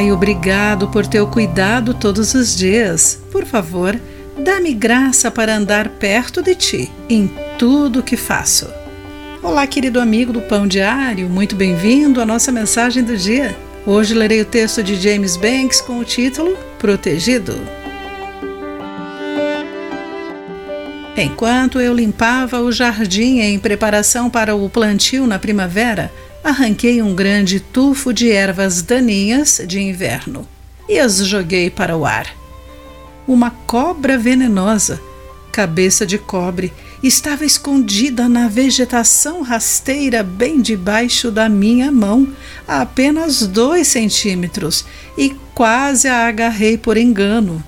Pai, obrigado por teu cuidado todos os dias. Por favor, dá-me graça para andar perto de ti em tudo que faço. Olá, querido amigo do Pão Diário, muito bem-vindo à nossa mensagem do dia. Hoje lerei o texto de James Banks com o título Protegido. Enquanto eu limpava o jardim em preparação para o plantio na primavera, arranquei um grande tufo de ervas daninhas de inverno e as joguei para o ar. Uma cobra venenosa, cabeça de cobre, estava escondida na vegetação rasteira bem debaixo da minha mão, a apenas dois centímetros, e quase a agarrei por engano.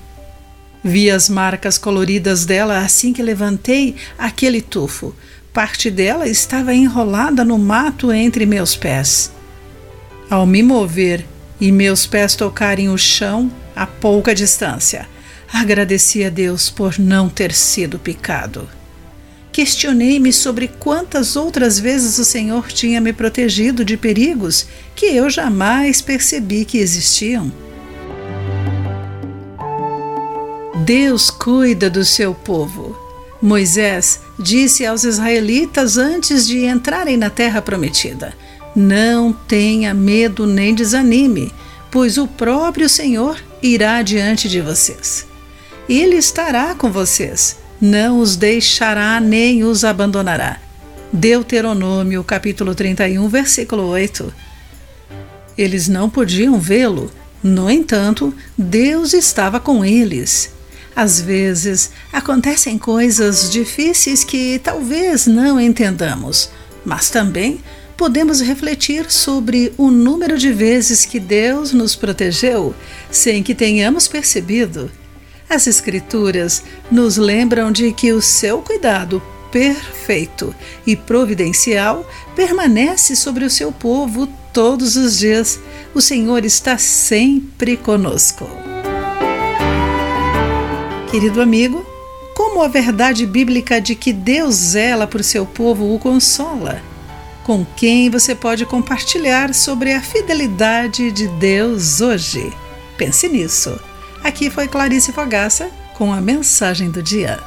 Vi as marcas coloridas dela assim que levantei aquele tufo. Parte dela estava enrolada no mato entre meus pés. Ao me mover e meus pés tocarem o chão a pouca distância, agradeci a Deus por não ter sido picado. Questionei-me sobre quantas outras vezes o Senhor tinha me protegido de perigos que eu jamais percebi que existiam. Deus cuida do seu povo. Moisés disse aos israelitas antes de entrarem na terra prometida: Não tenha medo nem desanime, pois o próprio Senhor irá diante de vocês. Ele estará com vocês, não os deixará nem os abandonará. Deuteronômio, capítulo 31, versículo 8. Eles não podiam vê-lo, no entanto, Deus estava com eles. Às vezes acontecem coisas difíceis que talvez não entendamos, mas também podemos refletir sobre o número de vezes que Deus nos protegeu sem que tenhamos percebido. As Escrituras nos lembram de que o seu cuidado perfeito e providencial permanece sobre o seu povo todos os dias. O Senhor está sempre conosco. Querido amigo, como a verdade bíblica de que Deus zela por seu povo o consola? Com quem você pode compartilhar sobre a fidelidade de Deus hoje? Pense nisso. Aqui foi Clarice Fogaça com a mensagem do dia.